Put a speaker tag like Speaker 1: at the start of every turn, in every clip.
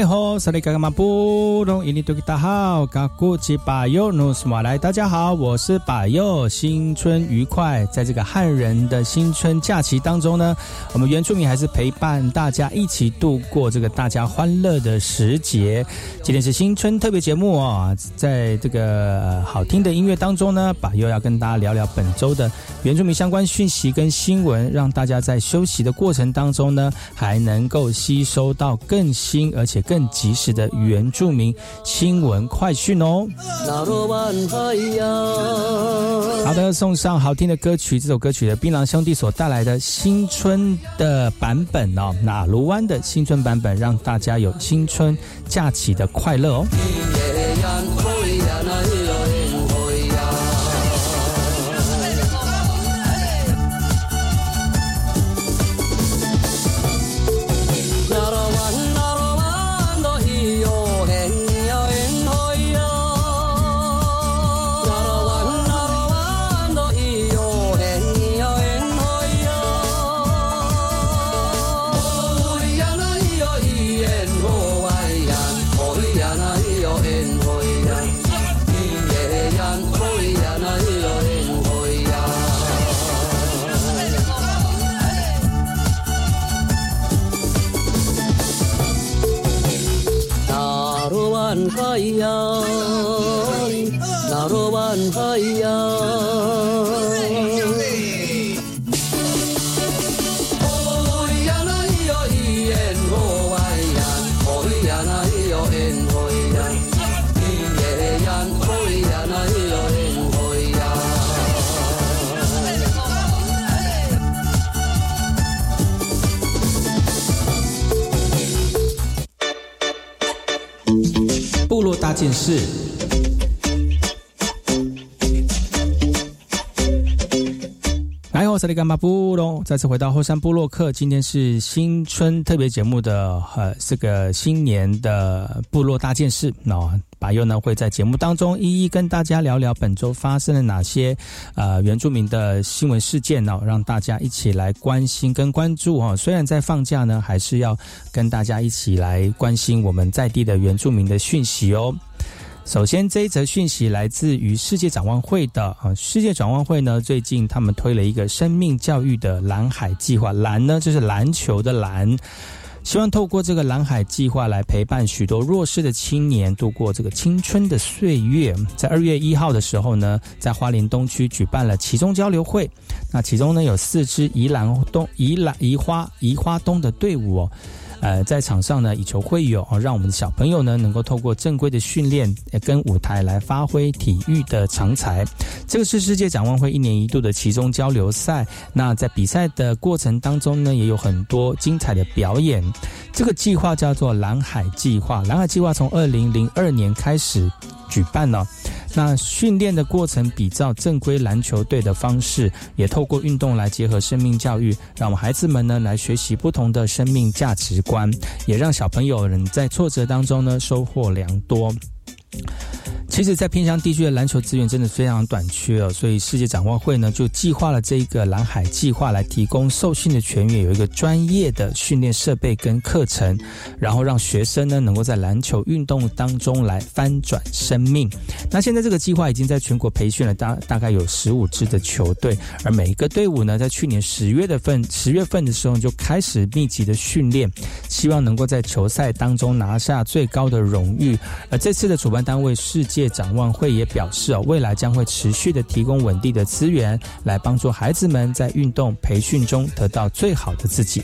Speaker 1: 哎吼，萨利嘎嘎马布隆伊尼多吉大好，嘎古吉巴尤努斯马来，大家好，我是巴尤，新春愉快。在这个汉人的新春假期当中呢，我们原住民还是陪伴大家一起度过这个大家欢乐的时节。今天是新春特别节目哦，在这个好听的音乐当中呢，巴尤要跟大家聊聊本周的原住民相关讯息跟新闻，让大家在休息的过程当中呢，还能够吸收到更新而。且更及时的原住民新闻快讯哦。好的，送上好听的歌曲，这首歌曲的槟榔兄弟所带来的新春的版本哦，那卢湾的新春版本，让大家有新春假期的快乐哦。再次回到后山部落克。今天是新春特别节目的呃，这个新年的部落大件事。那巴佑呢会在节目当中一一跟大家聊聊本周发生了哪些呃原住民的新闻事件呢？让大家一起来关心跟关注哈。虽然在放假呢，还是要跟大家一起来关心我们在地的原住民的讯息哦。首先，这一则讯息来自于世界展望会的啊。世界展望会呢，最近他们推了一个生命教育的蓝海计划。蓝呢，就是篮球的蓝，希望透过这个蓝海计划来陪伴许多弱势的青年度过这个青春的岁月。在二月一号的时候呢，在花莲东区举办了其中交流会。那其中呢，有四支宜兰东宜兰宜花宜花东的队伍哦。呃，在场上呢，以球会友啊，让我们的小朋友呢，能够透过正规的训练跟舞台来发挥体育的长才。这个是世界展望会一年一度的其中交流赛。那在比赛的过程当中呢，也有很多精彩的表演。这个计划叫做蓝海计划。蓝海计划从二零零二年开始举办了。那训练的过程比照正规篮球队的方式，也透过运动来结合生命教育，让我们孩子们呢来学习不同的生命价值观，也让小朋友能在挫折当中呢收获良多。其实，在偏乡地区的篮球资源真的非常短缺哦，所以世界展望会呢就计划了这个蓝海计划，来提供受训的全员有一个专业的训练设备跟课程，然后让学生呢能够在篮球运动当中来翻转生命。那现在这个计划已经在全国培训了大大概有十五支的球队，而每一个队伍呢，在去年十月的份十月份的时候就开始密集的训练，希望能够在球赛当中拿下最高的荣誉。而这次的主办单位世界展望会也表示啊未来将会持续的提供稳定的资源来帮助孩子们在运动培训中得到最好的自己。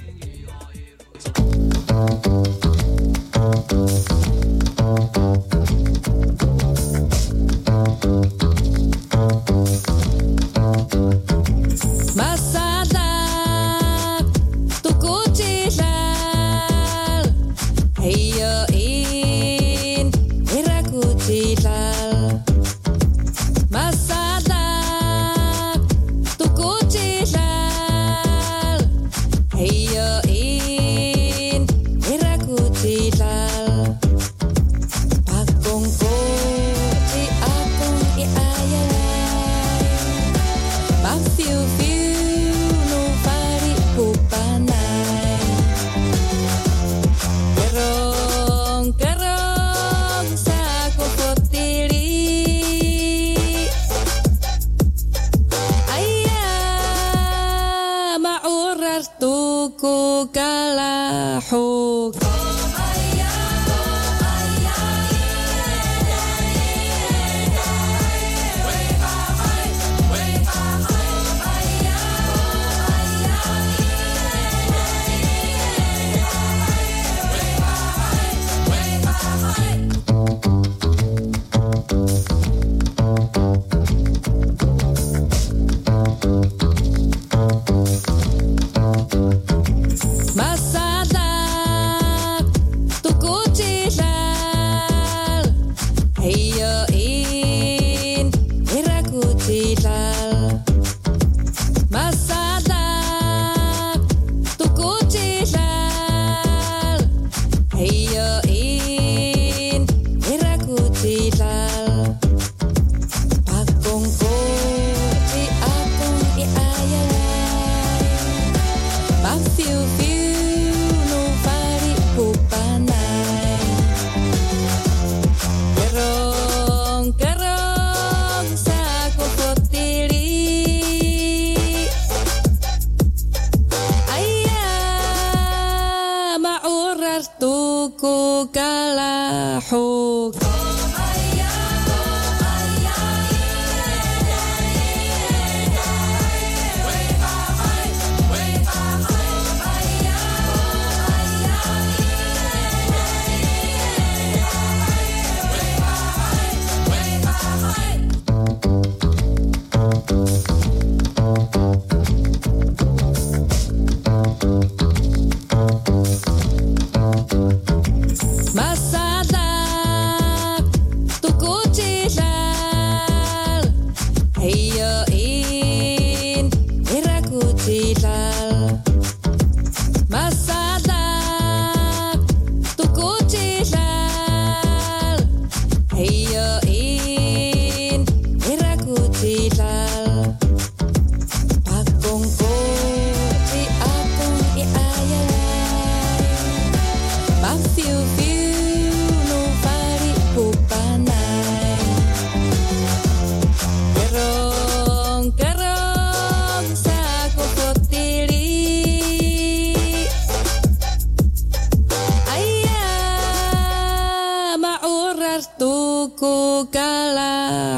Speaker 1: 件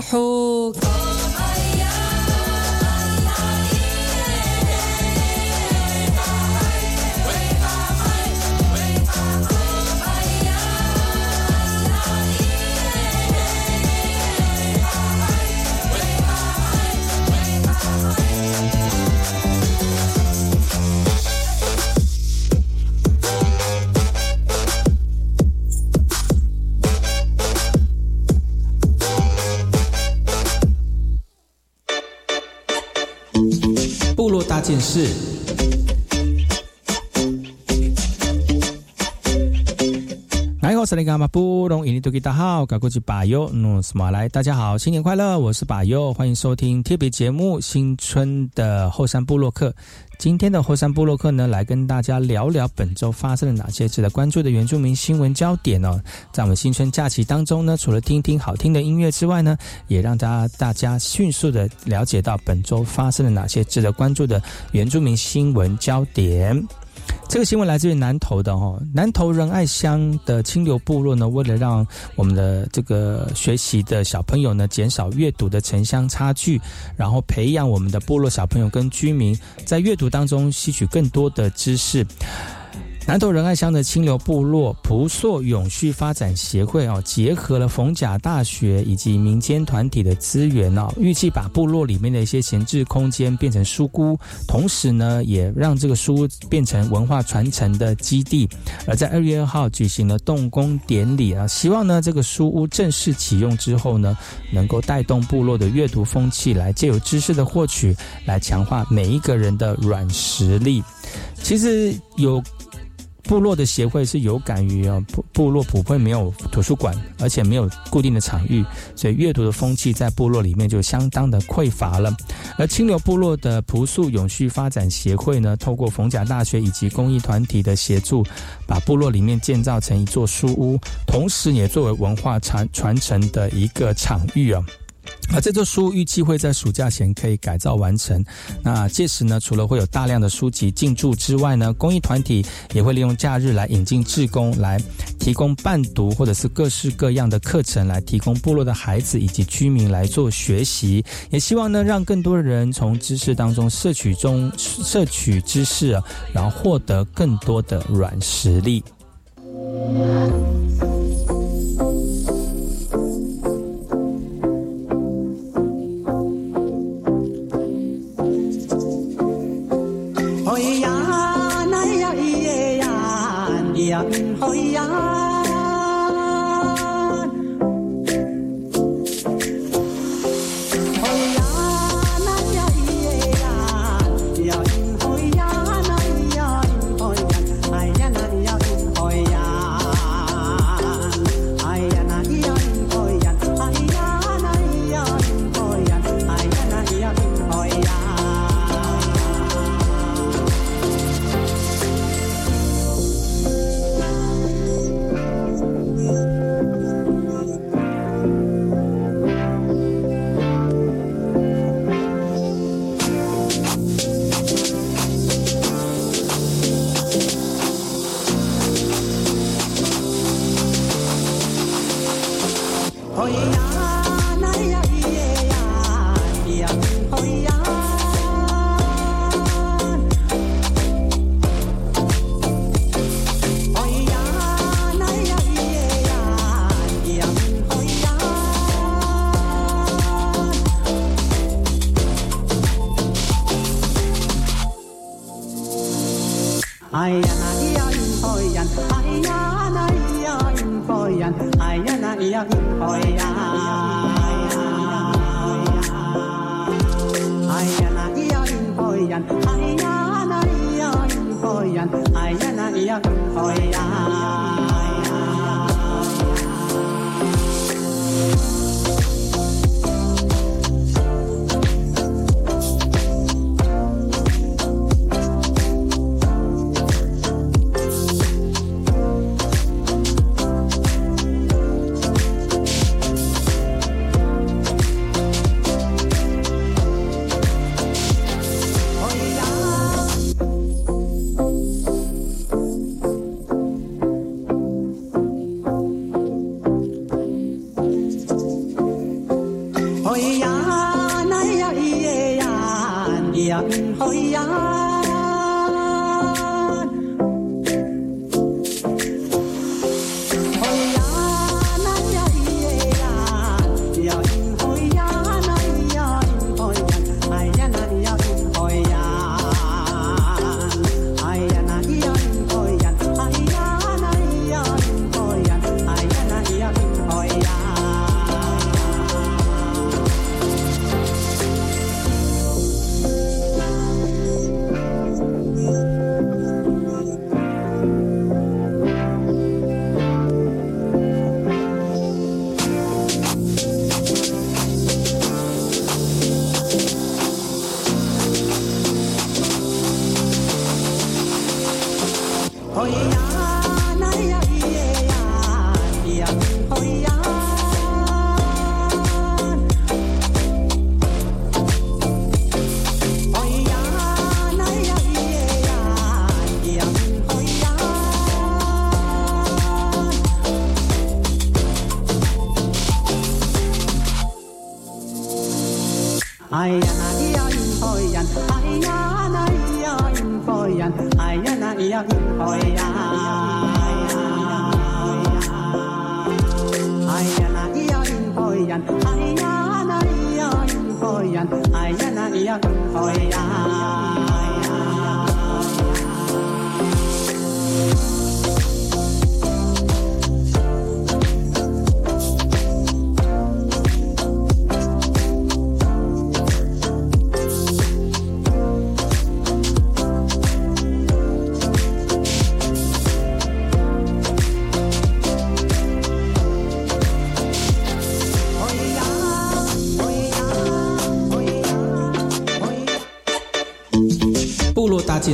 Speaker 1: 事。是是那个马布隆伊尼多吉大好，赶过去巴尤努斯马来，大家好，新年快乐！我是巴尤，欢迎收听特别节目《新春的后山部落客》。今天的后山部落客呢，来跟大家聊聊本周发生了哪些值得关注的原住民新闻焦点哦。在我们新春假期当中呢，除了听听好听的音乐之外呢，也让大家大家迅速的了解到本周发生了哪些值得关注的原住民新闻焦点。这个新闻来自于南投的哈，南投仁爱乡的清流部落呢，为了让我们的这个学习的小朋友呢，减少阅读的城乡差距，然后培养我们的部落小朋友跟居民在阅读当中吸取更多的知识。南投仁爱乡的清流部落蒲硕永续发展协会哦，结合了逢甲大学以及民间团体的资源哦，预计把部落里面的一些闲置空间变成书屋，同时呢，也让这个书屋变成文化传承的基地。而在二月二号举行了动工典礼啊，希望呢这个书屋正式启用之后呢，能够带动部落的阅读风气，来借由知识的获取，来强化每一个人的软实力。其实有。部落的协会是有感于啊，部部落普遍没有图书馆，而且没有固定的场域，所以阅读的风气在部落里面就相当的匮乏了。而清流部落的朴素永续发展协会呢，透过逢甲大学以及公益团体的协助，把部落里面建造成一座书屋，同时也作为文化传传承的一个场域啊。而这座书预计会在暑假前可以改造完成。那届时呢，除了会有大量的书籍进驻之外呢，公益团体也会利用假日来引进志工，来提供伴读或者是各式各样的课程，来提供部落的孩子以及居民来做学习。也希望呢，让更多的人从知识当中摄取中摄取知识，然后获得更多的软实力。
Speaker 2: 哎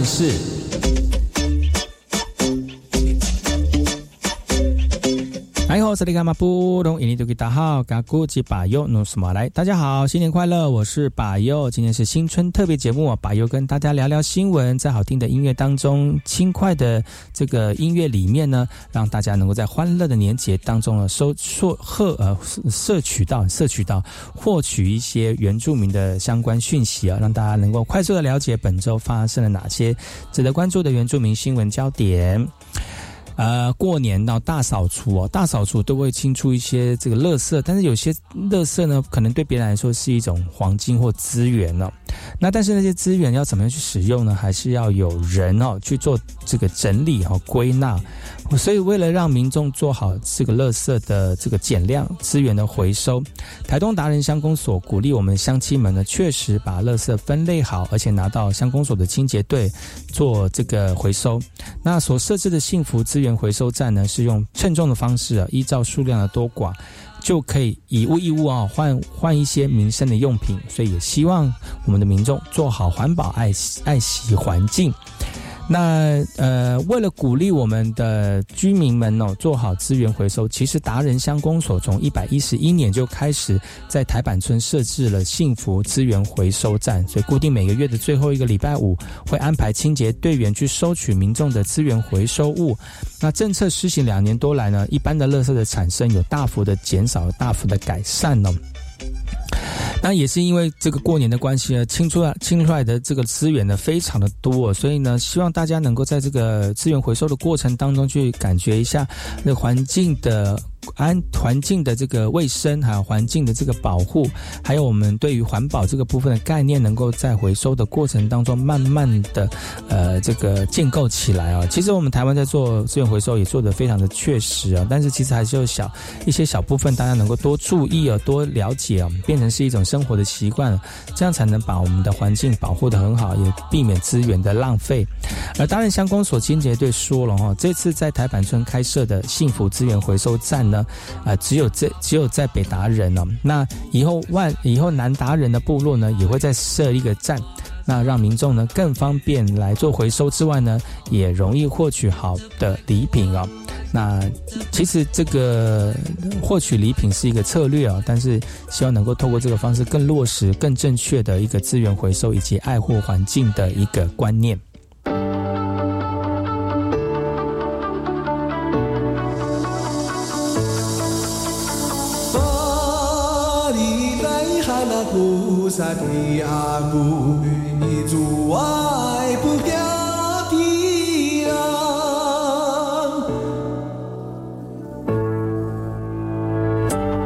Speaker 1: 是这里干嘛不懂？印尼都给大好，嘎古吉巴尤努什么来？大家好，新年快乐！我是巴尤，今天是新春特别节目，巴尤跟大家聊聊新闻，在好听的音乐当中，轻快的这个音乐里面呢，让大家能够在欢乐的年节当中呢，收获获呃摄取到摄取到获取一些原住民的相关讯息啊，让大家能够快速的了解本周发生了哪些值得关注的原住民新闻焦点。呃，过年到大扫除哦，大扫除都会清出一些这个垃圾，但是有些垃圾呢，可能对别人来说是一种黄金或资源呢。那但是那些资源要怎么样去使用呢？还是要有人哦去做这个整理和归纳。所以为了让民众做好这个垃圾的这个减量资源的回收，台东达人乡公所鼓励我们乡亲们呢，确实把垃圾分类好，而且拿到乡公所的清洁队做这个回收。那所设置的幸福资源回收站呢，是用称重的方式啊，依照数量的多寡。就可以以物易物啊，换换一些民生的用品，所以也希望我们的民众做好环保，爱爱惜环境。那呃，为了鼓励我们的居民们哦做好资源回收，其实达人乡公所从一百一十一年就开始在台板村设置了幸福资源回收站，所以固定每个月的最后一个礼拜五会安排清洁队员去收取民众的资源回收物。那政策施行两年多来呢，一般的垃圾的产生有大幅的减少，大幅的改善呢。那也是因为这个过年的关系呢，清出来清出来的这个资源呢非常的多，所以呢，希望大家能够在这个资源回收的过程当中去感觉一下那环境的。安环境的这个卫生，还有环境的这个保护，还有我们对于环保这个部分的概念，能够在回收的过程当中慢慢的，呃，这个建构起来啊。其实我们台湾在做资源回收也做得非常的确实啊，但是其实还是有小一些小部分，大家能够多注意啊，多了解啊，变成是一种生活的习惯，这样才能把我们的环境保护得很好，也避免资源的浪费。而当然乡公所清洁队说了哈，这次在台板村开设的幸福资源回收站。呢，啊，只有这只有在北达人哦，那以后万以后南达人的部落呢，也会再设一个站，那让民众呢更方便来做回收之外呢，也容易获取好的礼品啊。那其实这个获取礼品是一个策略啊，但是希望能够透过这个方式更落实、更正确的一个资源回收以及爱护环境的一个观念。
Speaker 3: 萨的阿母，你阻爱不掉的啊。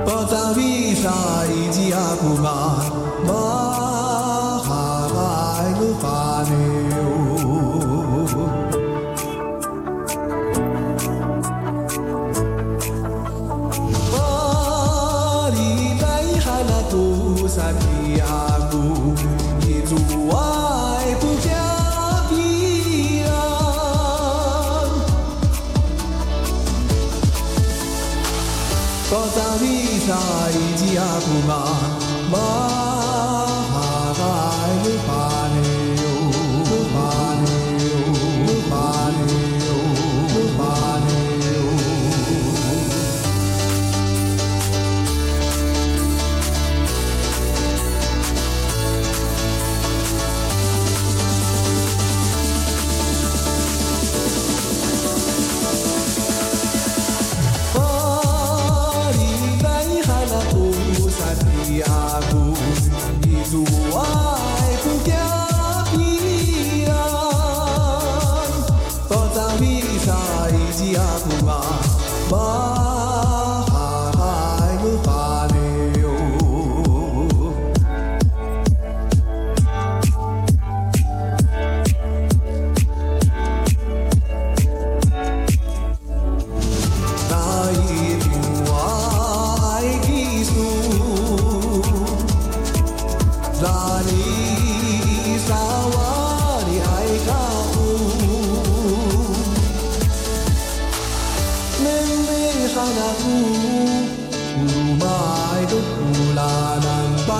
Speaker 3: 宝藏的沙一吉阿古玛。Kuma 一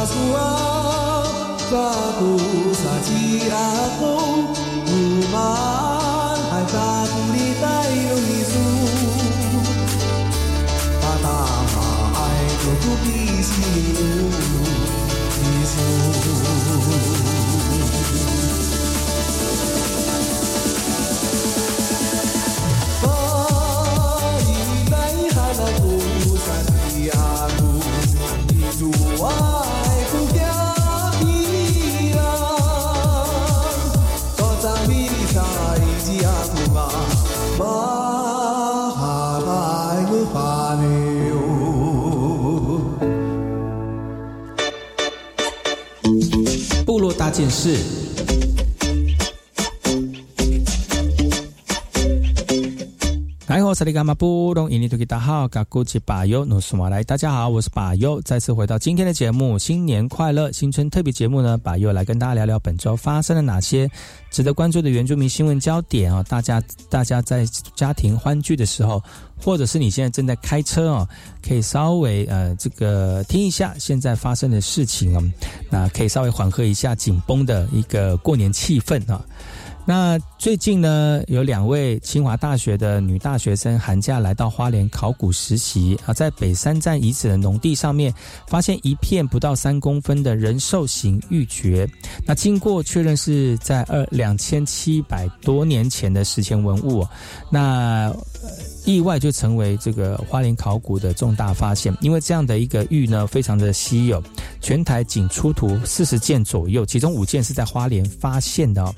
Speaker 1: sua cha tu sa
Speaker 3: chi a công tu ma hai ta tu đi tay đâu ni su ta ta ma ai tu tu đi si lu ni su
Speaker 1: 件事。萨利伽马布隆印尼土著大号嘎古吉巴尤努苏马来，大家好，我是巴尤，再次回到今天的节目，新年快乐，新春特别节目呢，巴尤来跟大家聊聊本周发生了哪些值得关注的原住民新闻焦点啊！大家大家在家庭欢聚的时候，或者是你现在正在开车哦，可以稍微呃这个听一下现在发生的事情啊，那可以稍微缓和一下紧绷的一个过年气氛啊。那最近呢，有两位清华大学的女大学生寒假来到花莲考古实习啊，在北山站遗址的农地上面，发现一片不到三公分的人兽形玉珏。那经过确认是在二两千七百多年前的史前文物，那意外就成为这个花莲考古的重大发现。因为这样的一个玉呢，非常的稀有，全台仅出土四十件左右，其中五件是在花莲发现的哦。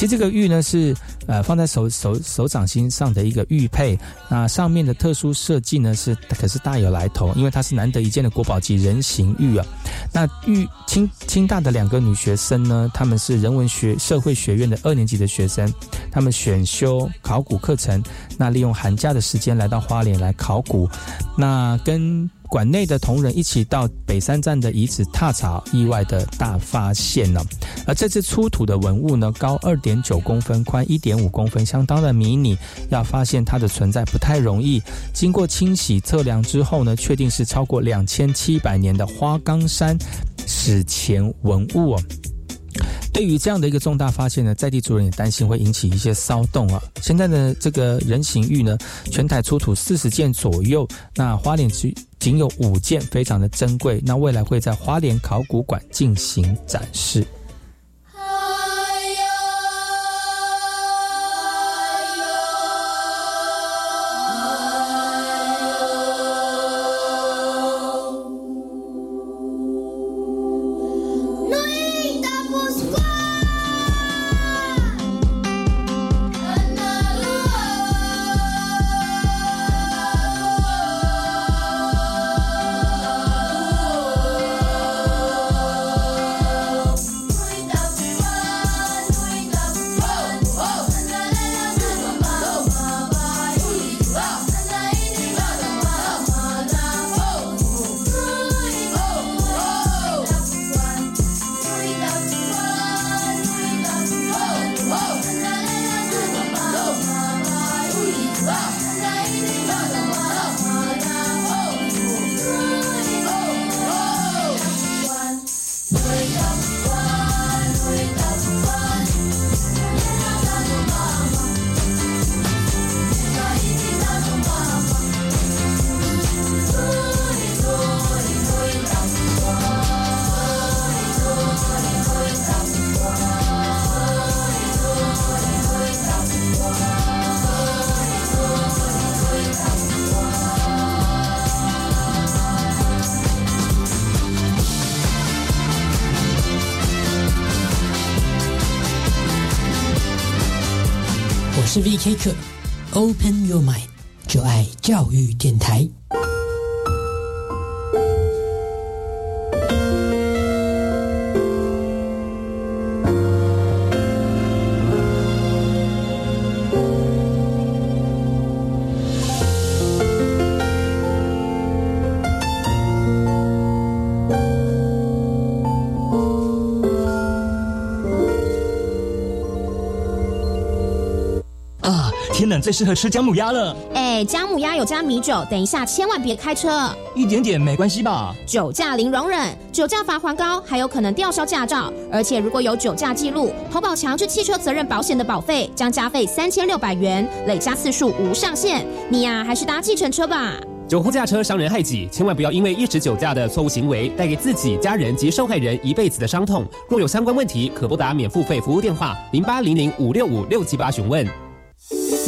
Speaker 1: 其实这个玉呢是呃放在手手手掌心上的一个玉佩，那上面的特殊设计呢是可是大有来头，因为它是难得一见的国宝级人形玉啊。那玉清清大的两个女学生呢，她们是人文学社会学院的二年级的学生，她们选修考古课程，那利用寒假的时间来到花莲来考古，那跟。馆内的同仁一起到北山站的遗址踏查，意外的大发现呢。而这次出土的文物呢，高二点九公分，宽一点五公分，相当的迷你，要发现它的存在不太容易。经过清洗测量之后呢，确定是超过两千七百年的花岗山史前文物。对于这样的一个重大发现呢，在地主人也担心会引起一些骚动啊。现在呢这个人形玉呢，全台出土四十件左右，那花莲只仅有五件，非常的珍贵。那未来会在花莲考古馆进行展示。
Speaker 4: 是 V.K. 课，Open Your Mind，就爱教育电台。
Speaker 5: 冷最适合吃姜母鸭了。
Speaker 6: 哎，姜母鸭有加米酒，等一下千万别开车。
Speaker 5: 一点点没关系吧？
Speaker 6: 酒驾零容忍，酒驾罚还高，还有可能吊销驾照。而且如果有酒驾记录，投保强制汽车责任保险的保费将加费三千六百元，累加次数无上限。你呀，还是搭计程车吧。
Speaker 7: 酒后驾车伤人害己，千万不要因为一时酒驾的错误行为，带给自己、家人及受害人一辈子的伤痛。若有相关问题，可拨打免付费服务电话零八零零五六五六七八询问。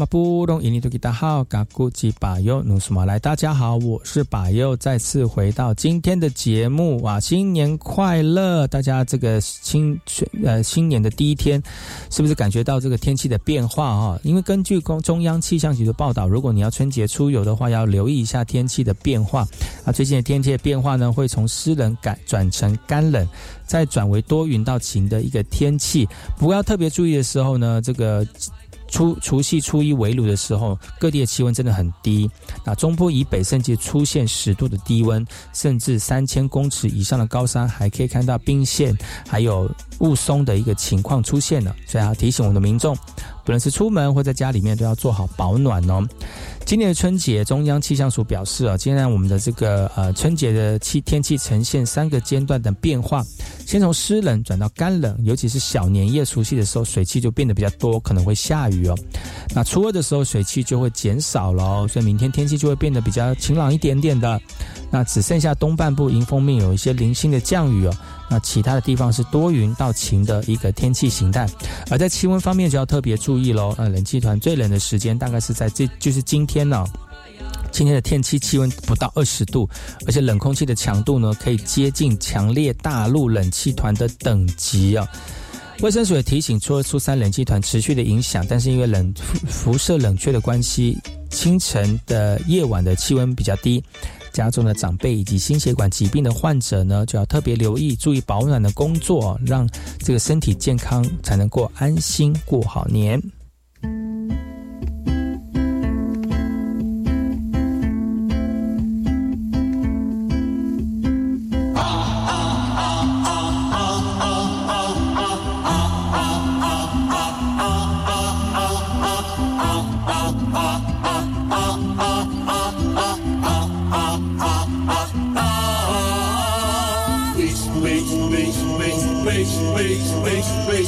Speaker 1: 马布隆印尼多吉大号嘎古吉巴尤努苏马来，大家好，我是巴尤，再次回到今天的节目啊，新年快乐！大家这个新呃新年的第一天，是不是感觉到这个天气的变化啊？因为根据中中央气象局的报道，如果你要春节出游的话，要留意一下天气的变化啊。最近的天气的变化呢，会从湿冷改转成干冷，再转为多云到晴的一个天气。不过要特别注意的时候呢，这个。初除夕初一围炉的时候，各地的气温真的很低。那中部以北甚至出现十度的低温，甚至三千公尺以上的高山还可以看到冰线，还有雾凇的一个情况出现了。所以要提醒我们的民众，不论是出门或在家里面，都要做好保暖哦。今年的春节，中央气象署表示啊，今天我们的这个呃春节的气天气呈现三个阶段的变化，先从湿冷转到干冷，尤其是小年夜除夕的时候，水汽就变得比较多，可能会下雨哦。那初二的时候，水汽就会减少了哦，所以明天天气就会变得比较晴朗一点点的。那只剩下东半部迎风面有一些零星的降雨哦。那其他的地方是多云到晴的一个天气形态，而在气温方面就要特别注意喽。呃，冷气团最冷的时间大概是在这就是今天呢、今天的天气气温不到二十度，而且冷空气的强度呢可以接近强烈大陆冷气团的等级啊。卫生署也提醒，除了初三冷气团持续的影响，但是因为冷辐射冷却的关系，清晨的夜晚的气温比较低。家中的长辈以及心血管疾病的患者呢，就要特别留意，注意保暖的工作，让这个身体健康，才能够安心过好年。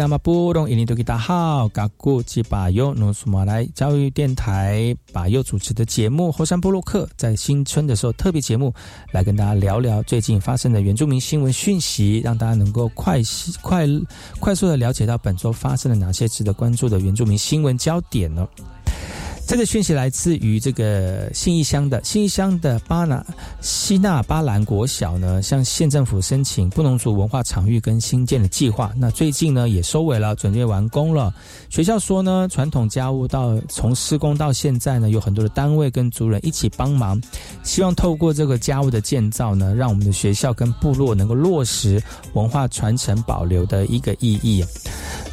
Speaker 1: 哎，我是你干嘛不懂？印尼多吉大好，嘎古吉巴尤努苏马来教育电台巴尤主持的节目后山部落客，在新春的时候特别节目，来跟大家聊聊最近发生的原住民新闻讯息，让大家能够快快快速的了解到本周发生了哪些值得关注的原住民新闻焦点呢？这个讯息来自于这个信义乡的信义乡的巴拿西纳巴兰国小呢，向县政府申请布农族文化场域跟新建的计划。那最近呢也收尾了，准备完工了。学校说呢，传统家务到从施工到现在呢，有很多的单位跟族人一起帮忙，希望透过这个家务的建造呢，让我们的学校跟部落能够落实文化传承保留的一个意义。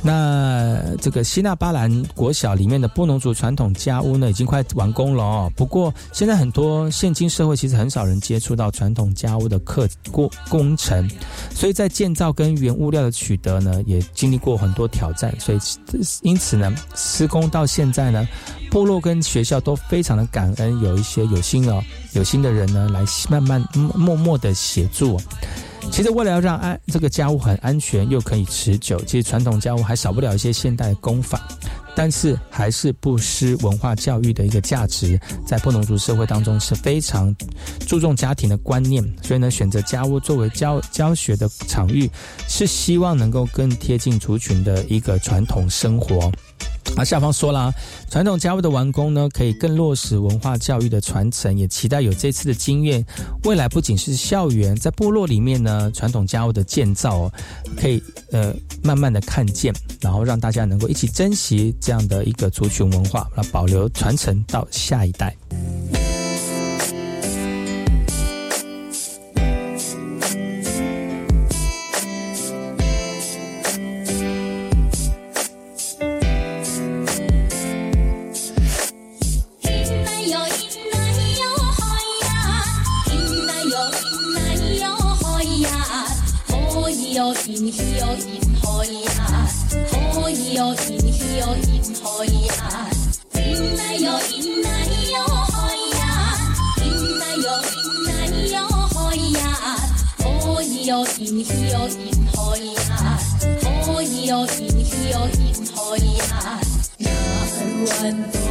Speaker 1: 那这个西纳巴兰国小里面的布农族传统家屋呢，已经快完工了哦。不过现在很多现今社会其实很少人接触到传统家屋的课过工程，所以在建造跟原物料的取得呢，也经历过很多挑战。所以因此呢，施工到现在呢，部落跟学校都非常的感恩，有一些有心哦有心的人呢，来慢慢默默的协助。其实为了要让安这个家务很安全又可以持久，其实传统家务还少不了一些现代的工法。
Speaker 8: 但是还是不失文化教育的一个价值，在布农族社会当中是非常注重家庭的观念，所以呢，选择家屋作为教教学的场域，是希望能够更贴近族群的一个传统生活。啊下方说了，传统家务的完工呢，可以更落实文化教育的传承，也期待有这次的经验，未来不仅是校园，在部落里面呢，传统家务的建造，可以呃慢慢的看见，然后让大家能够一起珍惜这样的一个族群文化，来保留传承到下一代。哟嗬依哟依嗬依呀嗬依哟依嗬依呀依依呀依依呀依嗬依呀依依呀依嗬呀可依哟依依哟依呀可依哟呀难忘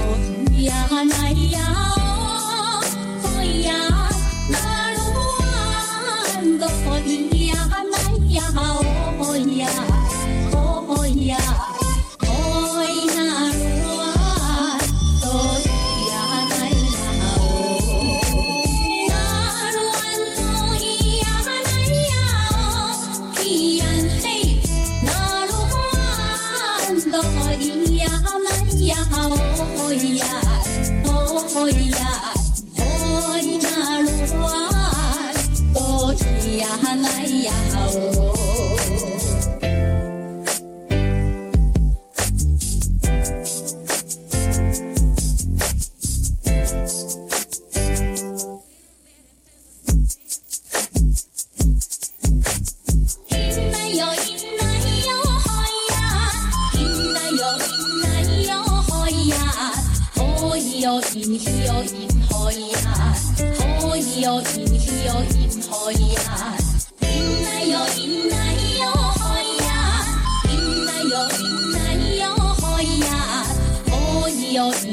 Speaker 8: 部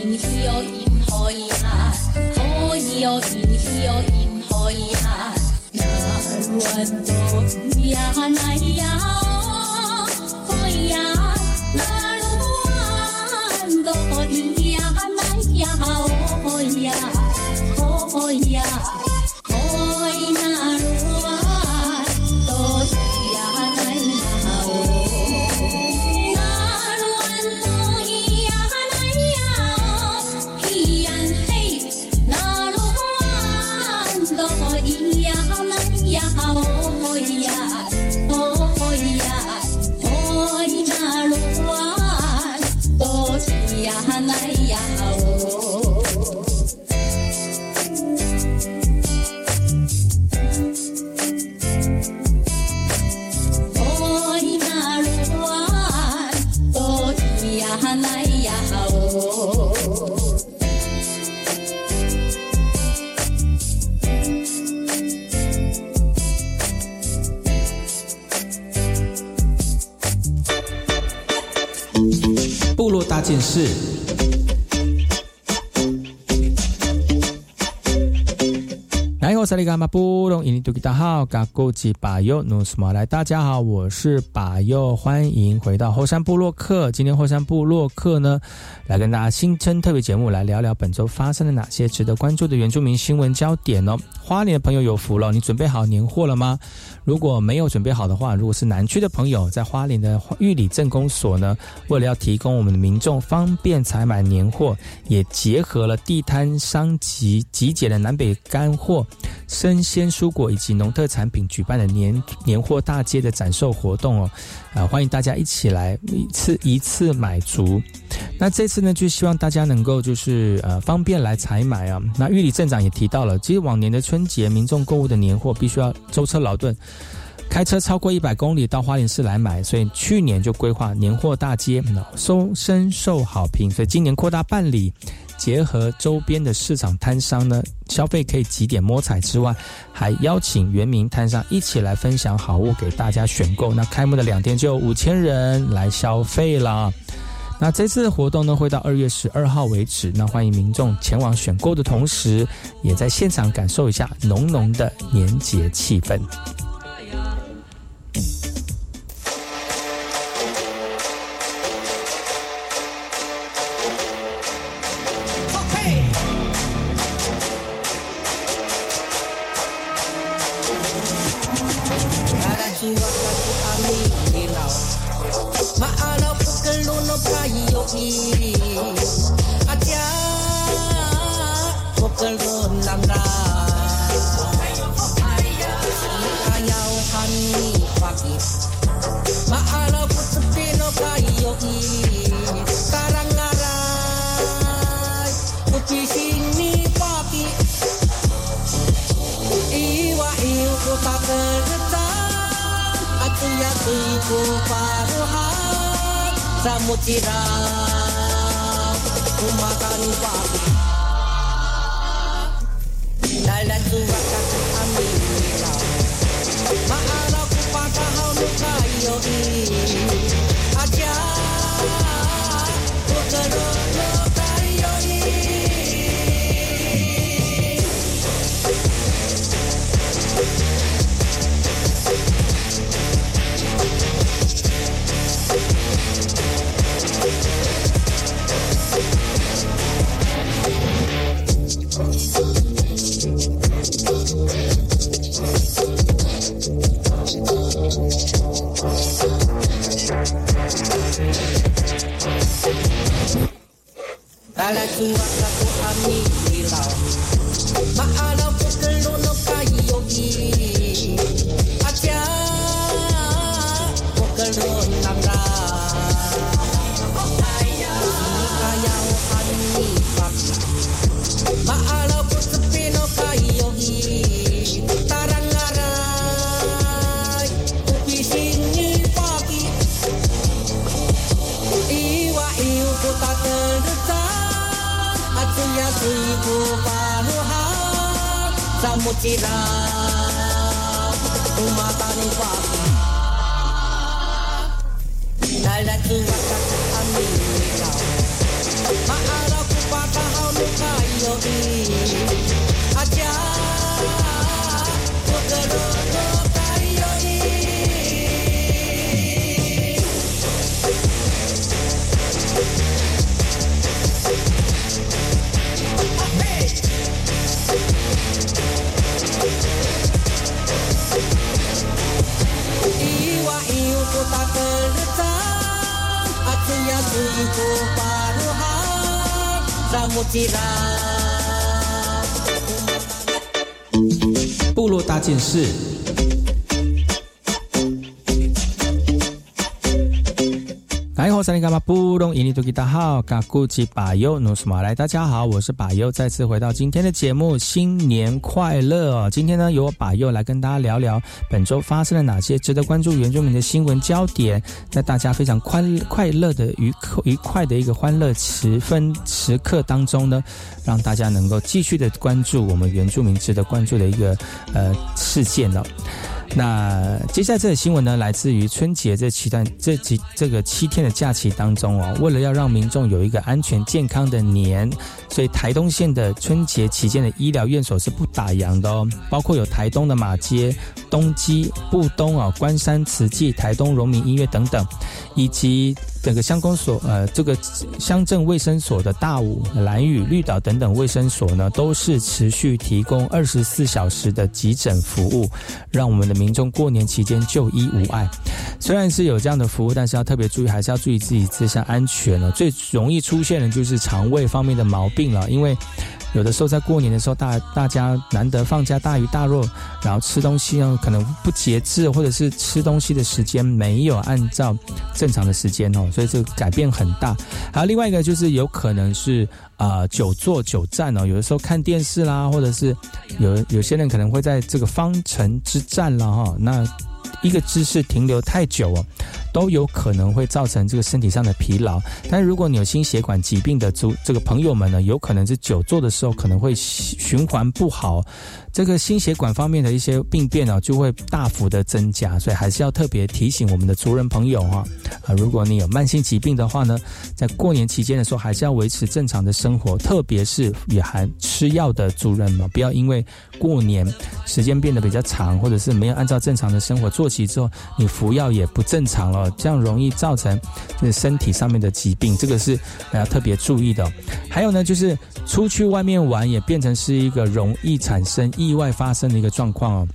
Speaker 1: 落
Speaker 8: 萨利伽马布隆印尼多吉达好，嘎古吉巴尤努斯马来，大家好，我是巴尤，欢迎回到后山部落客。今天后山部落客呢，来跟大家新增特别节目，来聊聊本周发生了哪些值得关注的原住民新闻焦点哦。花莲的朋友有福了，你准备好年货了吗？如果没有准备好的话，如果是南区的朋友，在花莲的玉里镇公所呢，为了要提供我们的民众方便采买年货，也结合了地摊商集集结的南北干货。生鲜蔬果以及农特产品举办的年年货大街的展售活动哦，啊，欢迎大家一起来一次一次买足。那这次呢，就希望大家能够就是呃方便来采买啊。那玉里镇长也提到了，其实往年的春节民众购物的年货必须要舟车劳顿，开车超过一百公里到花莲市来买，所以去年就规划年货大街，收深受好评，所以今年扩大办理。结合周边的市场摊商呢，消费可以几点摸彩之外，还邀请原名摊商一起来分享好物给大家选购。那开幕的两天就有五千人来消费了。
Speaker 1: 那这次的活动呢，会到二月十二号为止。那欢迎民众前往选购的同时，也在现场感受一下浓浓的年节气氛。
Speaker 9: yaiku paruhan samudira kumakan paku dalan suwaka ami maara ku patahau kayo i aja ku Tú vas a por a me. mutirão
Speaker 1: 部落大件事。萨利伽马布隆伊尼图吉达号，嘎古吉巴尤努斯马来，大家好，我是巴尤，再次回到今天的节目，新年快乐哦！今天呢，由我巴尤来跟大家聊聊本周发生了哪些值得关注原住民的新闻焦点，在大家非常快快乐的愉愉快的一个欢乐时分时刻当中呢，让大家能够继续的关注我们原住民值得关注的一个呃事件了。那接下来这个新闻呢，来自于春节这期段这几这个七天的假期当中哦，为了要让民众有一个安全健康的年，所以台东县的春节期间的医疗院所是不打烊的哦，包括有台东的马街、东基、布东啊、关山慈济、台东荣民医院等等，以及。整个乡公所，呃，这个乡镇卫生所的大武、蓝屿、绿岛等等卫生所呢，都是持续提供二十四小时的急诊服务，让我们的民众过年期间就医无碍。虽然是有这样的服务，但是要特别注意，还是要注意自己自身安全了。最容易出现的就是肠胃方面的毛病了，因为。有的时候在过年的时候，大大家难得放假，大鱼大肉，然后吃东西呢，可能不节制，或者是吃东西的时间没有按照正常的时间哦，所以这个改变很大。还有另外一个就是有可能是啊久坐久站哦，有的时候看电视啦，或者是有有些人可能会在这个方程之战了哈，那一个姿势停留太久哦。都有可能会造成这个身体上的疲劳。但是如果你有心血管疾病的族这个朋友们呢，有可能是久坐的时候可能会循环不好。这个心血管方面的一些病变啊，就会大幅的增加，所以还是要特别提醒我们的族人朋友哈啊，如果你有慢性疾病的话呢，在过年期间的时候，还是要维持正常的生活，特别是也含吃药的族人嘛，不要因为过年时间变得比较长，或者是没有按照正常的生活作息之后，你服药也不正常了，这样容易造成就是身体上面的疾病，这个是要特别注意的。还有呢，就是出去外面玩也变成是一个容易产生。意外发生的一个状况哦，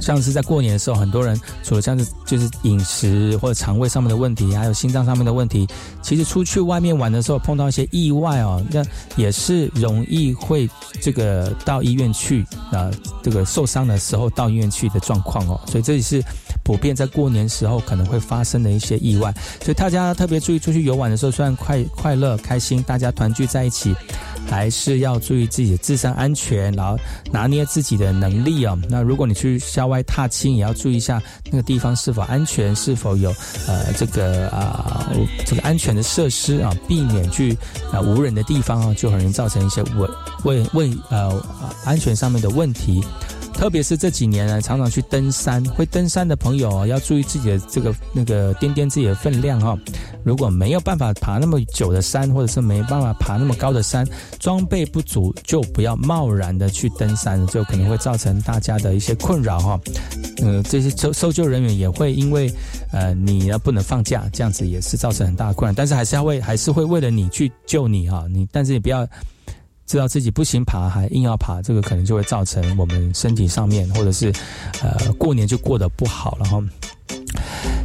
Speaker 1: 像是在过年的时候，很多人除了像是就是饮食或者肠胃上面的问题，还有心脏上面的问题，其实出去外面玩的时候碰到一些意外哦，那也是容易会这个到医院去啊，这个受伤的时候到医院去的状况哦，所以这也是普遍在过年时候可能会发生的一些意外，所以大家特别注意出去游玩的时候，虽然快快乐开心，大家团聚在一起。还是要注意自己的自身安全，然后拿捏自己的能力哦。那如果你去校外踏青，也要注意一下那个地方是否安全，是否有呃这个啊这个安全的设施啊，避免去啊无人的地方啊，就很容易造成一些问问问呃安全上面的问题。特别是这几年呢，常常去登山，会登山的朋友，要注意自己的这个那个掂掂自己的分量哈。如果没有办法爬那么久的山，或者是没办法爬那么高的山，装备不足就不要贸然的去登山，就可能会造成大家的一些困扰哈。呃，这些搜搜救人员也会因为呃你呢不能放假，这样子也是造成很大的困扰。但是还是要为还是会为了你去救你哈，你但是也不要。知道自己不行爬，还硬要爬，这个可能就会造成我们身体上面，或者是，呃，过年就过得不好了哈。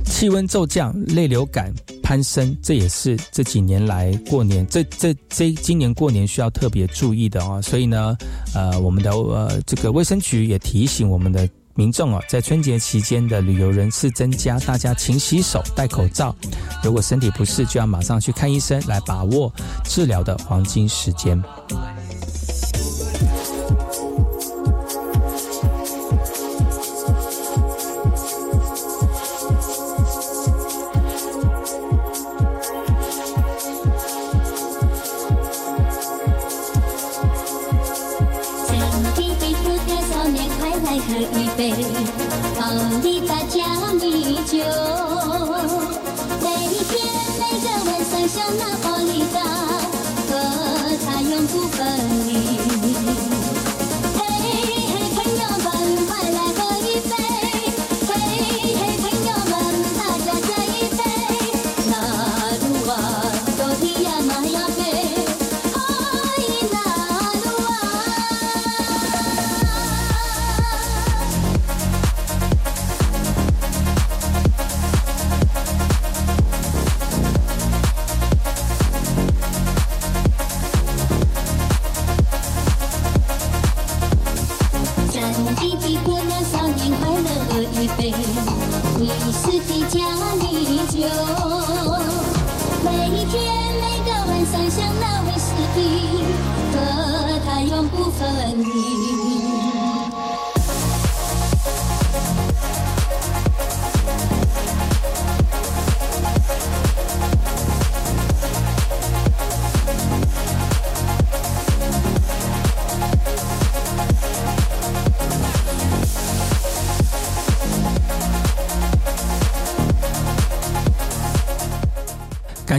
Speaker 1: 气温骤降，泪流感攀升，这也是这几年来过年，这这这今年过年需要特别注意的啊。所以呢，呃，我们的呃这个卫生局也提醒我们的民众啊，在春节期间的旅游人次增加，大家勤洗手、戴口罩。如果身体不适，就要马上去看医生，来把握治疗的黄金时间。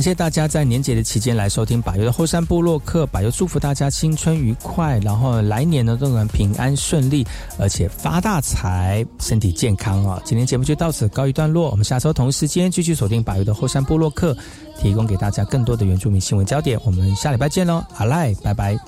Speaker 1: 谢谢大家在年节的期间来收听百优的后山部落客，百优祝福大家新春愉快，然后来年呢都能平安顺利，而且发大财，身体健康啊！今天节目就到此告一段落，我们下周同时间继续锁定百优的后山部落客，提供给大家更多的原住民新闻焦点。我们下礼拜见喽，好嘞，拜拜。